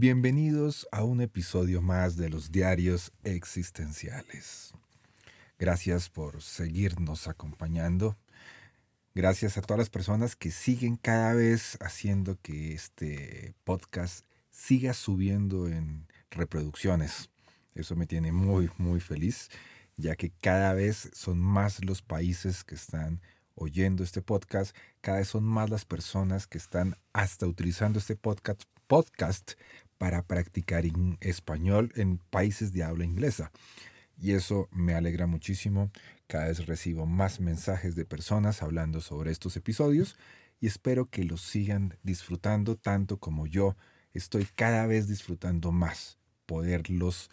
Bienvenidos a un episodio más de los diarios existenciales. Gracias por seguirnos acompañando. Gracias a todas las personas que siguen cada vez haciendo que este podcast siga subiendo en reproducciones. Eso me tiene muy, muy feliz, ya que cada vez son más los países que están oyendo este podcast, cada vez son más las personas que están hasta utilizando este podcast, podcast para practicar español en países de habla inglesa. Y eso me alegra muchísimo. Cada vez recibo más mensajes de personas hablando sobre estos episodios y espero que los sigan disfrutando tanto como yo estoy cada vez disfrutando más poderlos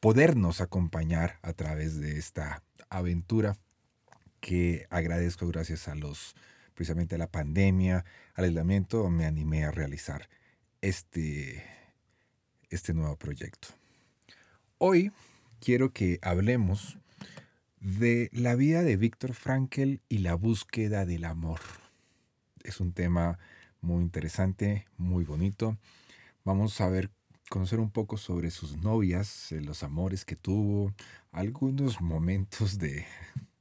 podernos acompañar a través de esta aventura que agradezco gracias a los precisamente a la pandemia, al aislamiento, me animé a realizar este este nuevo proyecto. Hoy quiero que hablemos de la vida de Víctor Frankl y la búsqueda del amor. Es un tema muy interesante, muy bonito. Vamos a ver, conocer un poco sobre sus novias, eh, los amores que tuvo, algunos momentos de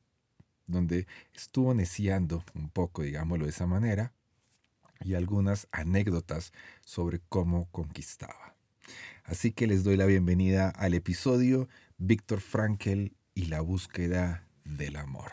donde estuvo neciando un poco, digámoslo de esa manera, y algunas anécdotas sobre cómo conquistaba. Así que les doy la bienvenida al episodio Víctor Frankl y la búsqueda del amor.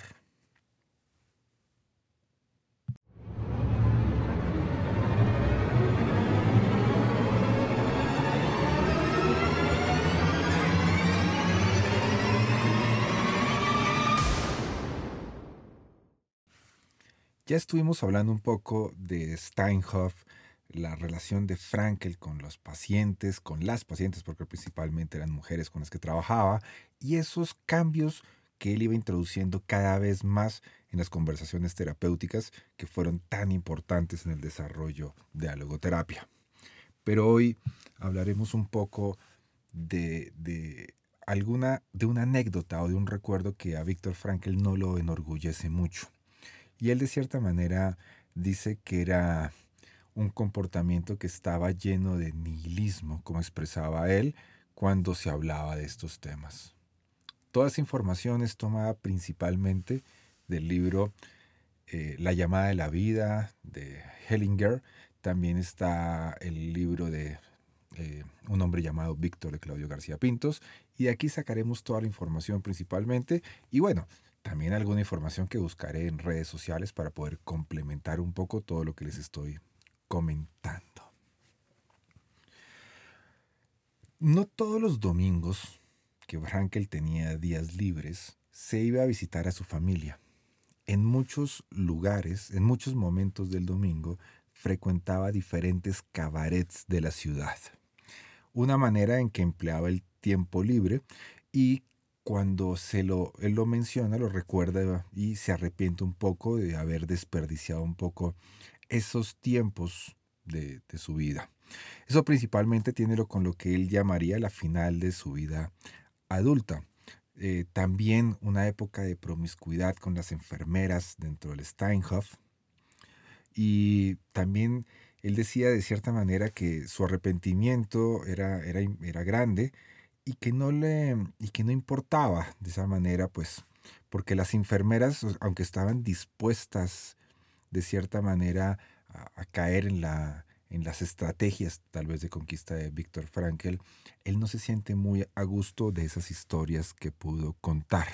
Ya estuvimos hablando un poco de Steinhoff, la relación de Frankel con los pacientes, con las pacientes, porque principalmente eran mujeres con las que trabajaba, y esos cambios que él iba introduciendo cada vez más en las conversaciones terapéuticas que fueron tan importantes en el desarrollo de la logoterapia. Pero hoy hablaremos un poco de, de alguna, de una anécdota o de un recuerdo que a Víctor Frankel no lo enorgullece mucho. Y él de cierta manera dice que era un comportamiento que estaba lleno de nihilismo, como expresaba él cuando se hablaba de estos temas. Toda esa información es tomada principalmente del libro eh, La llamada de la vida de Hellinger. También está el libro de eh, un hombre llamado Víctor de Claudio García Pintos. Y aquí sacaremos toda la información principalmente. Y bueno, también alguna información que buscaré en redes sociales para poder complementar un poco todo lo que les estoy comentando. No todos los domingos que Frankel tenía días libres, se iba a visitar a su familia. En muchos lugares, en muchos momentos del domingo, frecuentaba diferentes cabarets de la ciudad. Una manera en que empleaba el tiempo libre y cuando se lo, él lo menciona, lo recuerda y se arrepiente un poco de haber desperdiciado un poco esos tiempos de, su vida. Eso principalmente tiene lo con lo que él llamaría la final de su vida adulta. Eh, también una época de promiscuidad con las enfermeras dentro del Steinhoff. Y también él decía de cierta manera que su arrepentimiento era, era, era grande y que, no le, y que no importaba de esa manera, pues, porque las enfermeras, aunque estaban dispuestas de cierta manera a, caer en, la, en las estrategias tal vez de conquista de Víctor Frankl, él no se siente muy a gusto de esas historias que pudo contar.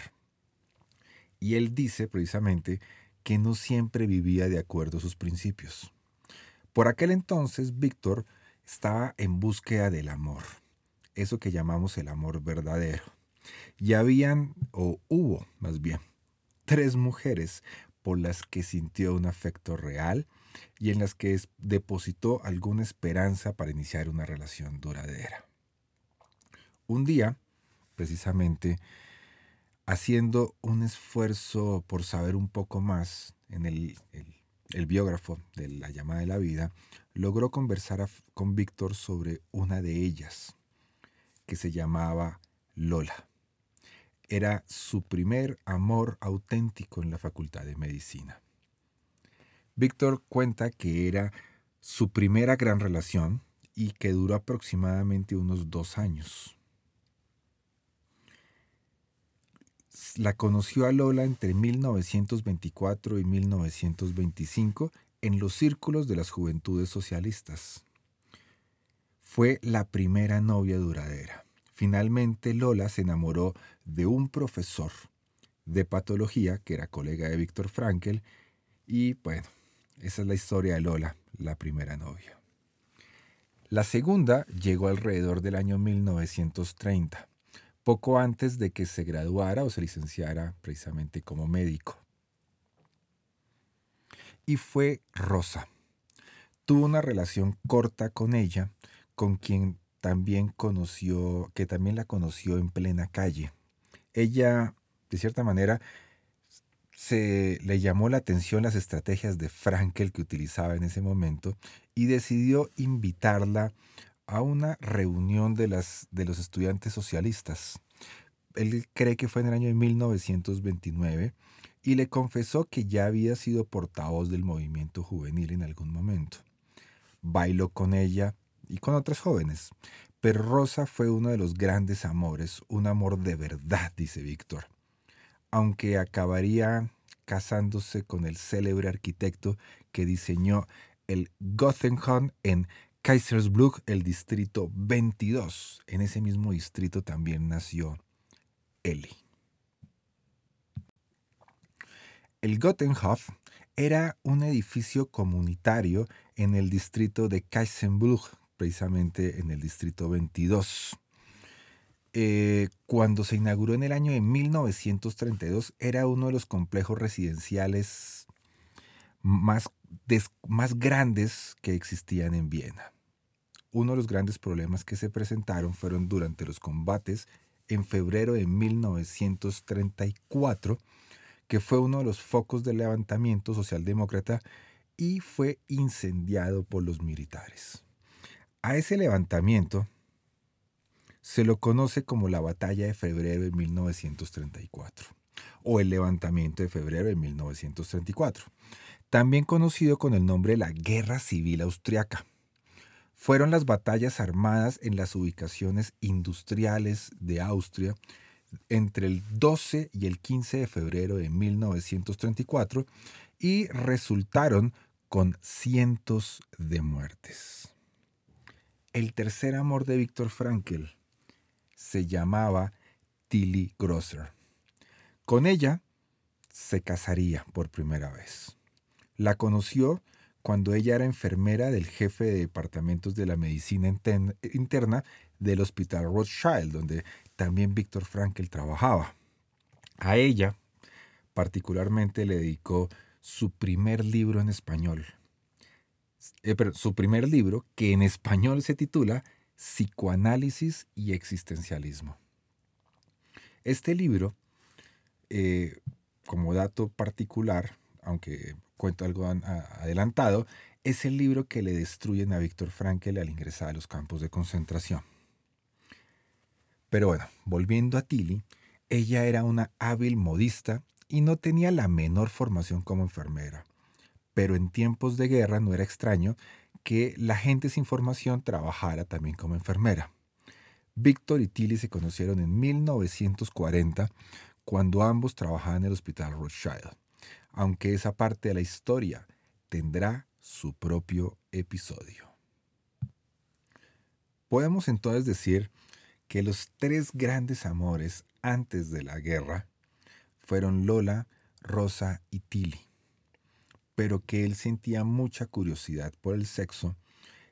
Y él dice precisamente que no siempre vivía de acuerdo a sus principios. Por aquel entonces, Víctor estaba en búsqueda del amor, eso que llamamos el amor verdadero. Y habían, o hubo más bien, tres mujeres por las que sintió un afecto real y en las que depositó alguna esperanza para iniciar una relación duradera. Un día, precisamente, haciendo un esfuerzo por saber un poco más en el, biógrafo de la llamada de la vida, logró conversar con Víctor sobre una de ellas, que se llamaba Lola. Era su primer amor auténtico en la Facultad de Medicina. Víctor cuenta que era su primera gran relación y que duró aproximadamente unos dos años. La conoció a Lola entre 1924 y 1925 en los círculos de las juventudes socialistas. Fue la primera novia duradera. Finalmente Lola se enamoró de un profesor de patología que era colega de Víctor Frankel y bueno, esa es la historia de Lola, la primera novia. La segunda llegó alrededor del año 1930, poco antes de que se graduara o se licenciara precisamente como médico. Y fue Rosa. Tuvo una relación corta con ella, con quien también conoció, que también la conoció en plena calle. Ella, de cierta manera, se le llamó la atención las estrategias de Frankel que utilizaba en ese momento y decidió invitarla a una reunión de, las, de los estudiantes socialistas. Él cree que fue en el año de 1929 y le confesó que ya había sido portavoz del movimiento juvenil en algún momento. Bailó con ella y con otras jóvenes, pero Rosa fue uno de los grandes amores, un amor de verdad, dice Víctor aunque acabaría casándose con el célebre arquitecto que diseñó el Gothenhorn en Kaisersbrück, el distrito 22. En ese mismo distrito también nació Eli. El Gottenhof era un edificio comunitario en el distrito de Kaisersbrück, precisamente en el distrito 22. Eh, cuando se inauguró en el año de 1932, era uno de los complejos residenciales más, más grandes que existían en Viena. Uno de los grandes problemas que se presentaron fueron durante los combates en febrero de 1934, que fue uno de los focos del levantamiento socialdemócrata y fue incendiado por los militares. A ese levantamiento se lo conoce como la Batalla de Febrero de 1934 o el Levantamiento de Febrero de 1934, también conocido con el nombre de la Guerra Civil Austriaca. Fueron las batallas armadas en las ubicaciones industriales de Austria entre el 12 y el 15 de febrero de 1934 y resultaron con cientos de muertes. El tercer amor de Víctor Frankl se llamaba Tilly Grosser. Con ella se casaría por primera vez. La conoció cuando ella era enfermera del jefe de departamentos de la medicina interna del Hospital Rothschild, donde también Víctor Frankl trabajaba. A ella particularmente le dedicó su primer libro en español. Eh, su primer libro, que en español se titula Psicoanálisis y Existencialismo. Este libro, eh, como dato particular, aunque cuento algo adelantado, es el libro que le destruyen a Víctor Frankl al ingresar a los campos de concentración. Pero bueno, volviendo a Tilly, ella era una hábil modista y no tenía la menor formación como enfermera. Pero en tiempos de guerra no era extraño que la gente sin formación trabajara también como enfermera. Víctor y Tilly se conocieron en 1940 cuando ambos trabajaban en el Hospital Rothschild, aunque esa parte de la historia tendrá su propio episodio. Podemos entonces decir que los tres grandes amores antes de la guerra fueron Lola, Rosa y Tilly pero que él sentía mucha curiosidad por el sexo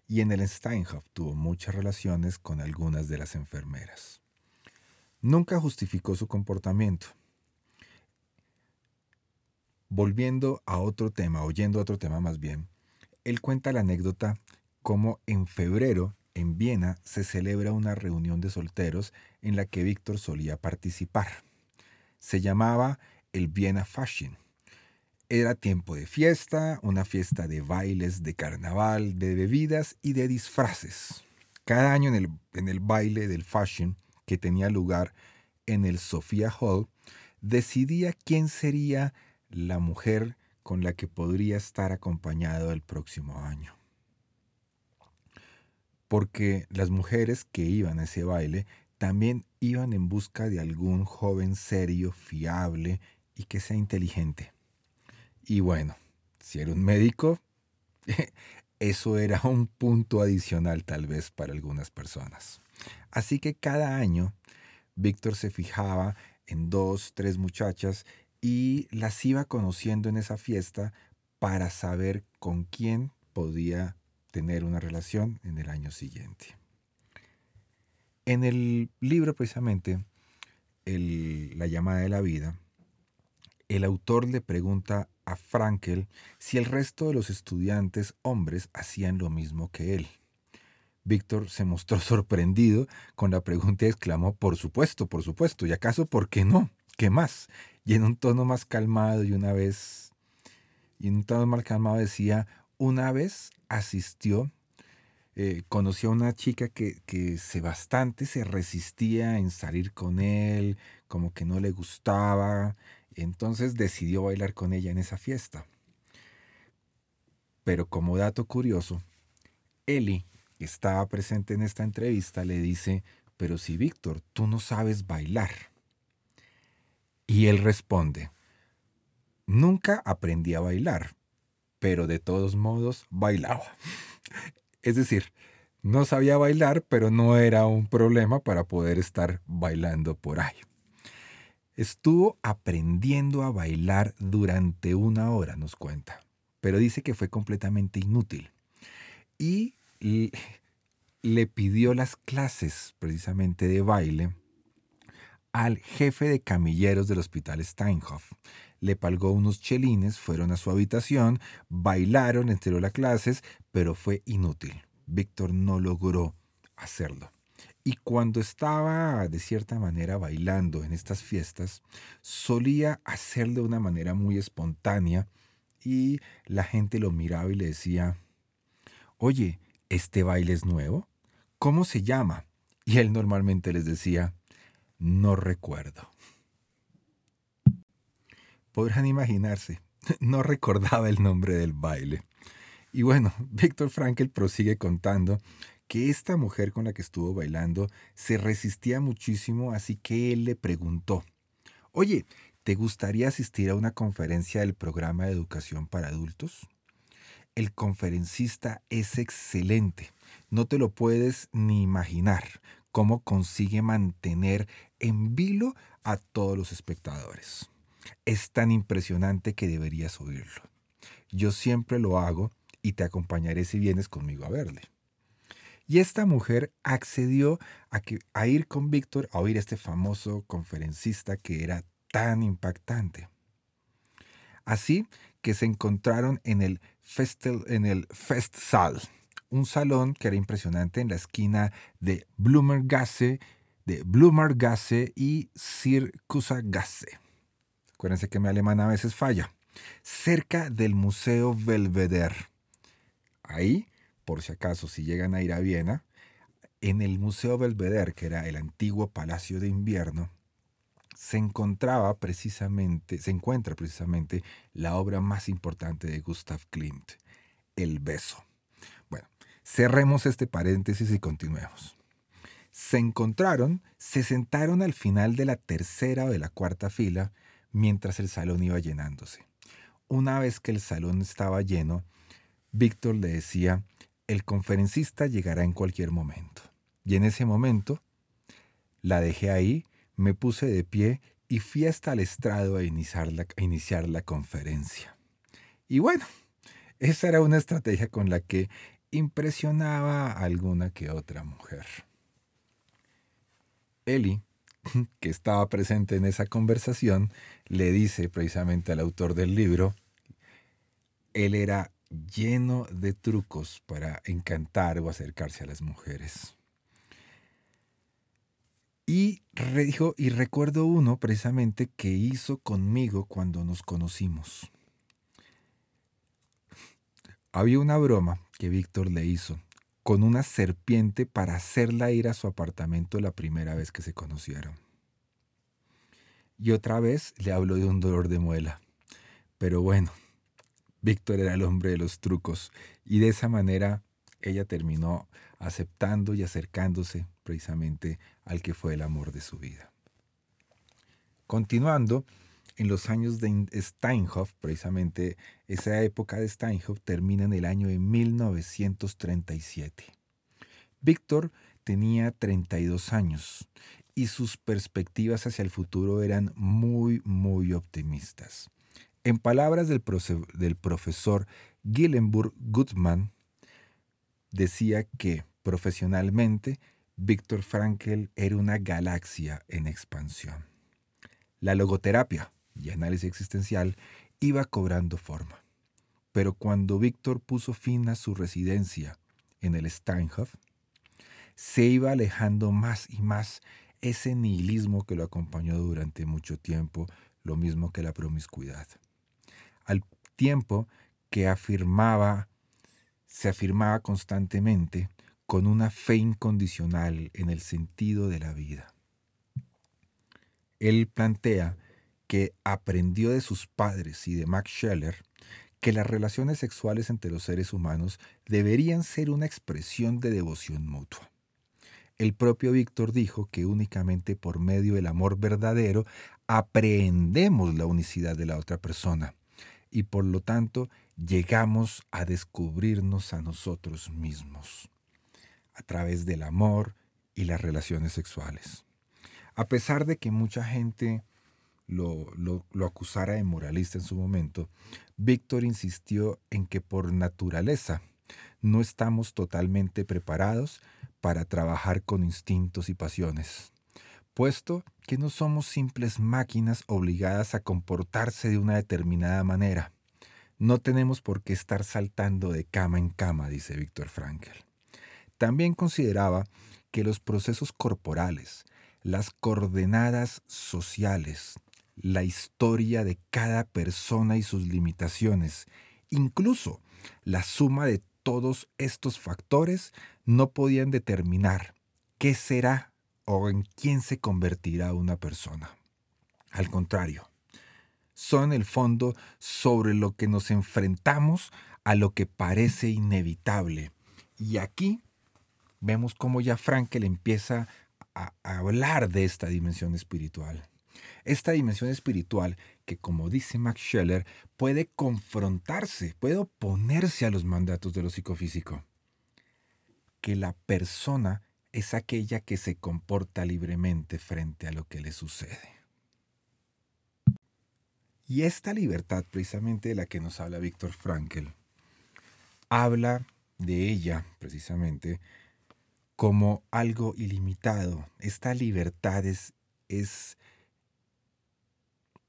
y en el Steinhof tuvo muchas relaciones con algunas de las enfermeras. Nunca justificó su comportamiento. Volviendo a otro tema, oyendo a otro tema más bien, Él cuenta la anécdota como en febrero en Viena se celebra una reunión de solteros en la que Víctor solía participar. Se llamaba el Viena Fashion. Era tiempo de fiesta, una fiesta de bailes, de carnaval, de bebidas y de disfraces. Cada año en el, baile del Fashion, que tenía lugar en el Sophia Hall, decidía quién sería la mujer con la que podría estar acompañado el próximo año. Porque las mujeres que iban a ese baile también iban en busca de algún joven serio, fiable y que sea inteligente. Y bueno, si era un médico, eso era un punto adicional tal vez para algunas personas. Así que cada año Víctor se fijaba en dos, tres muchachas y las iba conociendo en esa fiesta para saber con quién podía tener una relación en el año siguiente. En el libro precisamente, La llamada de la vida, el autor le pregunta Frankel si el resto de los estudiantes hombres hacían lo mismo que él. Víctor se mostró sorprendido con la pregunta y exclamó, por supuesto, por supuesto, y acaso, ¿por qué no? ¿Qué más? Y en un tono más calmado y una vez, y en un tono más calmado decía, una vez asistió, eh, conoció a una chica que, que se bastante se resistía en salir con él, como que no le gustaba, entonces decidió bailar con ella en esa fiesta. Pero como dato curioso, Eli, que estaba presente en esta entrevista, le dice, pero si Víctor, tú no sabes bailar. Y él responde, nunca aprendí a bailar, pero de todos modos bailaba. Es decir, no sabía bailar, pero no era un problema para poder estar bailando por ahí. Estuvo aprendiendo a bailar durante una hora, nos cuenta, pero dice que fue completamente inútil. Y le pidió las clases precisamente de baile al jefe de camilleros del hospital Steinhoff. Le pagó unos chelines, fueron a su habitación, bailaron, enteró las clases, pero fue inútil. Víctor no logró hacerlo. Y cuando estaba de cierta manera bailando en estas fiestas, solía hacerlo de una manera muy espontánea y la gente lo miraba y le decía, oye, ¿este baile es nuevo? ¿Cómo se llama? Y él normalmente les decía, no recuerdo. Podrán imaginarse, no recordaba el nombre del baile. Y bueno, Víctor Frankel prosigue contando que esta mujer con la que estuvo bailando se resistía muchísimo, así que él le preguntó, oye, ¿te gustaría asistir a una conferencia del programa de educación para adultos? El conferencista es excelente, no te lo puedes ni imaginar cómo consigue mantener en vilo a todos los espectadores. Es tan impresionante que deberías oírlo. Yo siempre lo hago y te acompañaré si vienes conmigo a verle. Y esta mujer accedió a, ir con Víctor a oír a este famoso conferencista que era tan impactante. Así que se encontraron en el, Festel, en el Festsaal, un salón que era impresionante en la esquina de Blumergasse, de Blumergasse y Circusagasse. Acuérdense que mi alemán a veces falla. Cerca del Museo Belvedere. Ahí por si acaso, si llegan a ir a Viena, en el Museo Belvedere, que era el antiguo Palacio de Invierno, se encontraba precisamente, se encuentra precisamente la obra más importante de Gustav Klimt, El beso. Bueno, cerremos este paréntesis y continuemos. Se encontraron, se sentaron al final de la tercera o de la cuarta fila mientras el salón iba llenándose. Una vez que el salón estaba lleno, Víctor le decía, el conferencista llegará en cualquier momento. Y en ese momento la dejé ahí, me puse de pie y fui hasta el estrado a iniciar la, a iniciar la conferencia. Y bueno, esa era una estrategia con la que impresionaba a alguna que otra mujer. Eli, que estaba presente en esa conversación, le dice precisamente al autor del libro, él era lleno de trucos para encantar o acercarse a las mujeres. Y, dijo, y recuerdo uno precisamente que hizo conmigo cuando nos conocimos. Había una broma que Víctor le hizo con una serpiente para hacerla ir a su apartamento la primera vez que se conocieron. Y otra vez le habló de un dolor de muela. Pero bueno, Víctor era el hombre de los trucos y de esa manera ella terminó aceptando y acercándose precisamente al que fue el amor de su vida. Continuando, en los años de Steinhoff, precisamente esa época de Steinhoff termina en el año de 1937. Víctor tenía 32 años y sus perspectivas hacia el futuro eran muy, muy optimistas. En palabras del, profesor Gillenburg Gutmann, decía que profesionalmente Víctor Frankl era una galaxia en expansión. La logoterapia y análisis existencial iba cobrando forma. Pero cuando Víctor puso fin a su residencia en el Steinhof, se iba alejando más y más ese nihilismo que lo acompañó durante mucho tiempo, lo mismo que la promiscuidad. Al tiempo que afirmaba se afirmaba constantemente con una fe incondicional en el sentido de la vida. Él plantea que aprendió de sus padres y de Max Scheller que las relaciones sexuales entre los seres humanos deberían ser una expresión de devoción mutua. El propio Víctor dijo que únicamente por medio del amor verdadero aprendemos la unicidad de la otra persona y por lo tanto llegamos a descubrirnos a nosotros mismos a través del amor y las relaciones sexuales. A pesar de que mucha gente lo, lo, acusara de moralista en su momento, Víctor insistió en que por naturaleza no estamos totalmente preparados para trabajar con instintos y pasiones, puesto que no somos simples máquinas obligadas a comportarse de una determinada manera. No tenemos por qué estar saltando de cama en cama, dice Víctor Frankl. También consideraba que los procesos corporales, las coordenadas sociales, la historia de cada persona y sus limitaciones, incluso la suma de todos estos factores no podían determinar qué será o en quién se convertirá una persona. Al contrario, son el fondo sobre lo que nos enfrentamos a lo que parece inevitable. Y aquí vemos cómo ya Frankel empieza a, hablar de esta dimensión espiritual. Esta dimensión espiritual que, como dice Max Scheller, puede confrontarse, puede oponerse a los mandatos de lo psicofísico. Que la persona es aquella que se comporta libremente frente a lo que le sucede. Y esta libertad, precisamente de la que nos habla Víctor Frankl, habla de ella, precisamente, como algo ilimitado. Esta libertad es, es,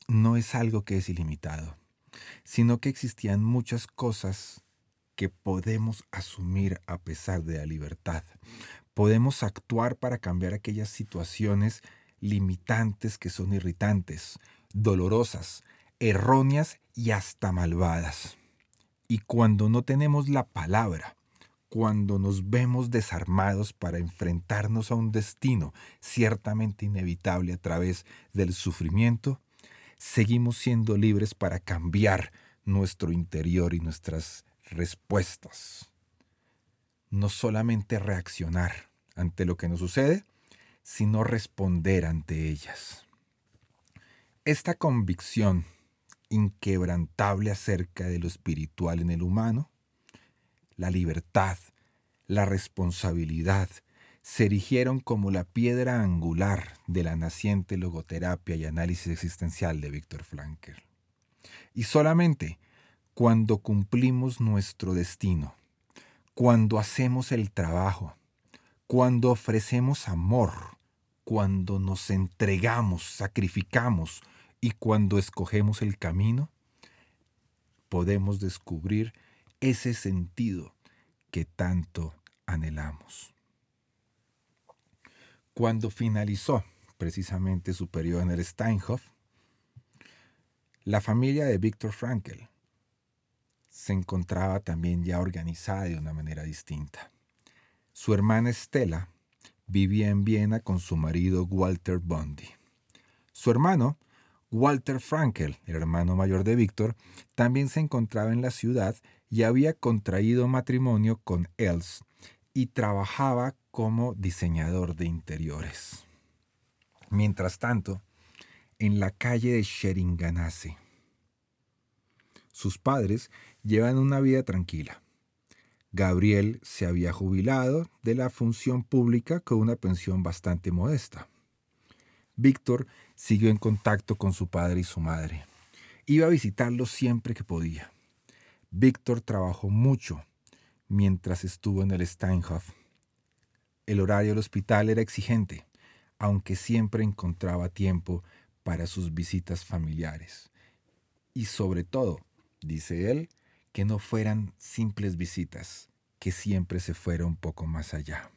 no es algo que es ilimitado, sino que existían muchas cosas que podemos asumir a pesar de la libertad. Podemos actuar para cambiar aquellas situaciones limitantes que son irritantes, dolorosas, erróneas y hasta malvadas. Y cuando no tenemos la palabra, cuando nos vemos desarmados para enfrentarnos a un destino ciertamente inevitable a través del sufrimiento, seguimos siendo libres para cambiar nuestro interior y nuestras respuestas. No solamente reaccionar ante lo que nos sucede, sino responder ante ellas. Esta convicción inquebrantable acerca de lo espiritual en el humano, la libertad, la responsabilidad, se erigieron como la piedra angular de la naciente logoterapia y análisis existencial de Víctor Frankl. Y solamente cuando cumplimos nuestro destino, cuando hacemos el trabajo, cuando ofrecemos amor, cuando nos entregamos, sacrificamos, y cuando escogemos el camino, podemos descubrir ese sentido que tanto anhelamos. Cuando finalizó precisamente su periodo en el Steinhof, la familia de Viktor Frankl se encontraba también ya organizada de una manera distinta. Su hermana Estela vivía en Viena con su marido Walter Bondi. Su hermano, Walter Frankel, el hermano mayor de Víctor, también se encontraba en la ciudad y había contraído matrimonio con Els y trabajaba como diseñador de interiores. Mientras tanto, en la calle de Sheringanase, sus padres llevan una vida tranquila. Gabriel se había jubilado de la función pública con una pensión bastante modesta. Víctor siguió en contacto con su padre y su madre. Iba a visitarlos siempre que podía. Víctor trabajó mucho mientras estuvo en el Steinhof. El horario del hospital era exigente, aunque siempre encontraba tiempo para sus visitas familiares. Y sobre todo, dice él, que no fueran simples visitas, que siempre se fuera un poco más allá.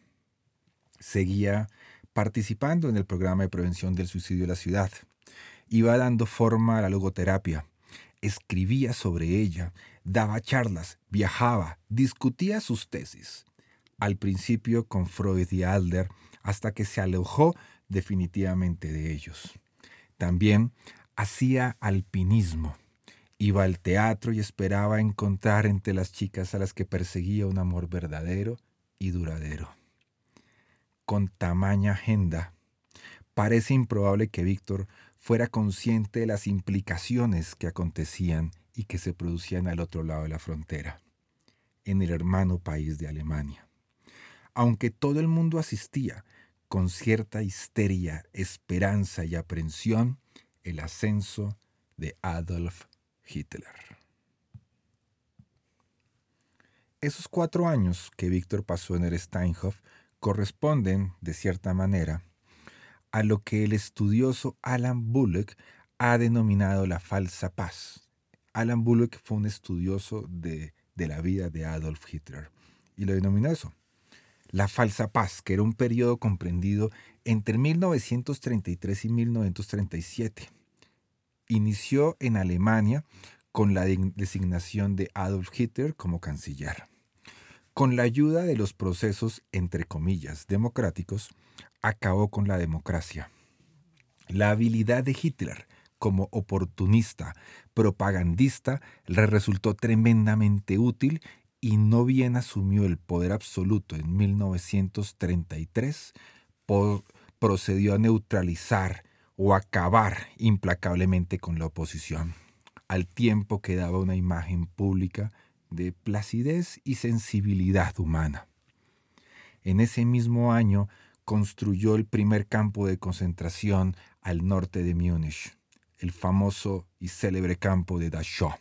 Seguía participando en el programa de prevención del suicidio de la ciudad. Iba dando forma a la logoterapia. Escribía sobre ella, daba charlas, viajaba, discutía sus tesis. Al principio con Freud y Adler, hasta que se alejó definitivamente de ellos. También hacía alpinismo. Iba al teatro y esperaba encontrar entre las chicas a las que perseguía un amor verdadero y duradero con tamaña agenda, parece improbable que Víctor fuera consciente de las implicaciones que acontecían y que se producían al otro lado de la frontera, en el hermano país de Alemania. Aunque todo el mundo asistía con cierta histeria, esperanza y aprensión, el ascenso de Adolf Hitler. Esos cuatro años que Víctor pasó en el Steinhof corresponden, de cierta manera, a lo que el estudioso Alan Bullock ha denominado la falsa paz. Alan Bullock fue un estudioso de, de la vida de Adolf Hitler y lo denominó eso, la falsa paz, que era un periodo comprendido entre 1933 y 1937. Inició en Alemania con la designación de Adolf Hitler como canciller. Con la ayuda de los procesos, entre comillas, democráticos, acabó con la democracia. La habilidad de Hitler como oportunista, propagandista, le resultó tremendamente útil y no bien asumió el poder absoluto en 1933, procedió a neutralizar o acabar implacablemente con la oposición, al tiempo que daba una imagen pública de placidez y sensibilidad humana. En ese mismo año construyó el primer campo de concentración al norte de Múnich, el famoso y célebre campo de Dachau.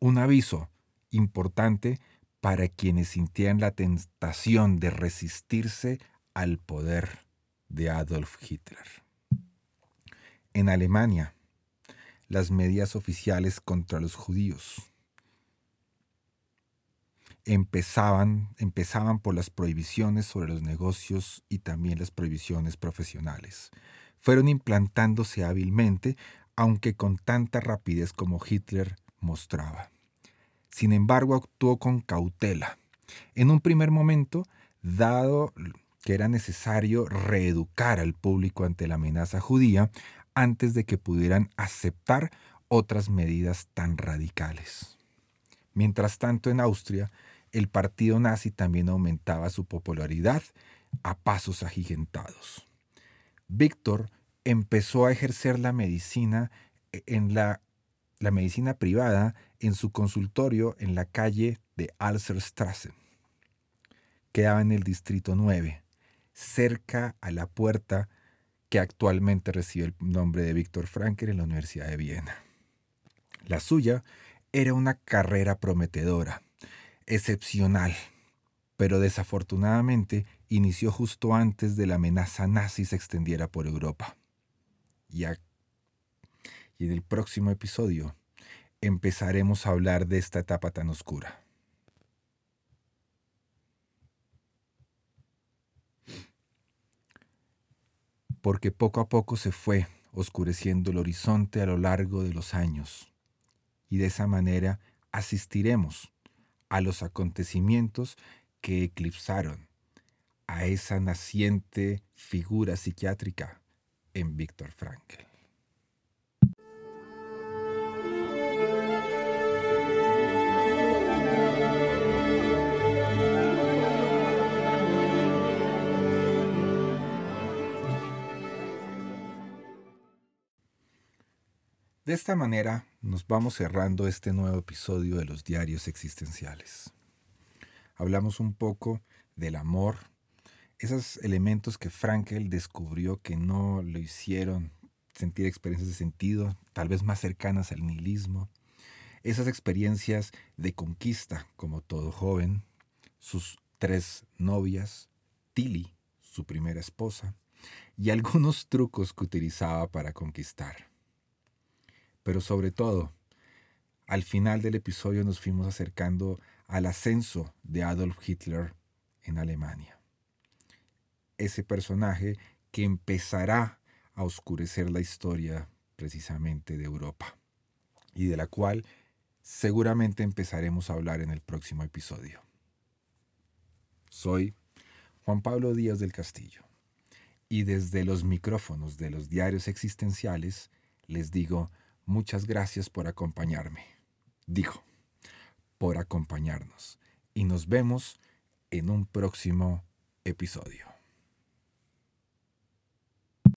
Un aviso importante para quienes sintieran la tentación de resistirse al poder de Adolf Hitler. En Alemania, las medidas oficiales contra los judíos empezaban, empezaban por las prohibiciones sobre los negocios y también las prohibiciones profesionales. Fueron implantándose hábilmente, aunque con tanta rapidez como Hitler mostraba. Sin embargo, actuó con cautela. En un primer momento, dado que era necesario reeducar al público ante la amenaza judía antes de que pudieran aceptar otras medidas tan radicales. Mientras tanto, en Austria, el partido nazi también aumentaba su popularidad a pasos agigantados. Víctor empezó a ejercer la medicina eh, en la, la medicina privada en su consultorio en la calle de Alserstrasse. Quedaba en el distrito 9, cerca a la puerta que actualmente recibe el nombre de Víctor Frankel en la Universidad de Viena. La suya era una carrera prometedora excepcional, pero desafortunadamente inició justo antes de la amenaza nazi se extendiera por Europa. Y, y en el próximo episodio empezaremos a hablar de esta etapa tan oscura. Porque poco a poco se fue oscureciendo el horizonte a lo largo de los años, y de esa manera asistiremos a los acontecimientos que eclipsaron a esa naciente figura psiquiátrica en Víctor Frankl. De esta manera nos vamos cerrando este nuevo episodio de los diarios existenciales. Hablamos un poco del amor, esos elementos que Frankel descubrió que no lo hicieron sentir experiencias de sentido, tal vez más cercanas al nihilismo, esas experiencias de conquista como todo joven, sus tres novias, Tilly, su primera esposa, y algunos trucos que utilizaba para conquistar. Pero sobre todo, al final del episodio nos fuimos acercando al ascenso de Adolf Hitler en Alemania. Ese personaje que empezará a oscurecer la historia precisamente de Europa y de la cual seguramente empezaremos a hablar en el próximo episodio. Soy Juan Pablo Díaz del Castillo y desde los micrófonos de los diarios existenciales les digo Muchas gracias por acompañarme. Dijo, por acompañarnos. Y nos vemos en un próximo episodio.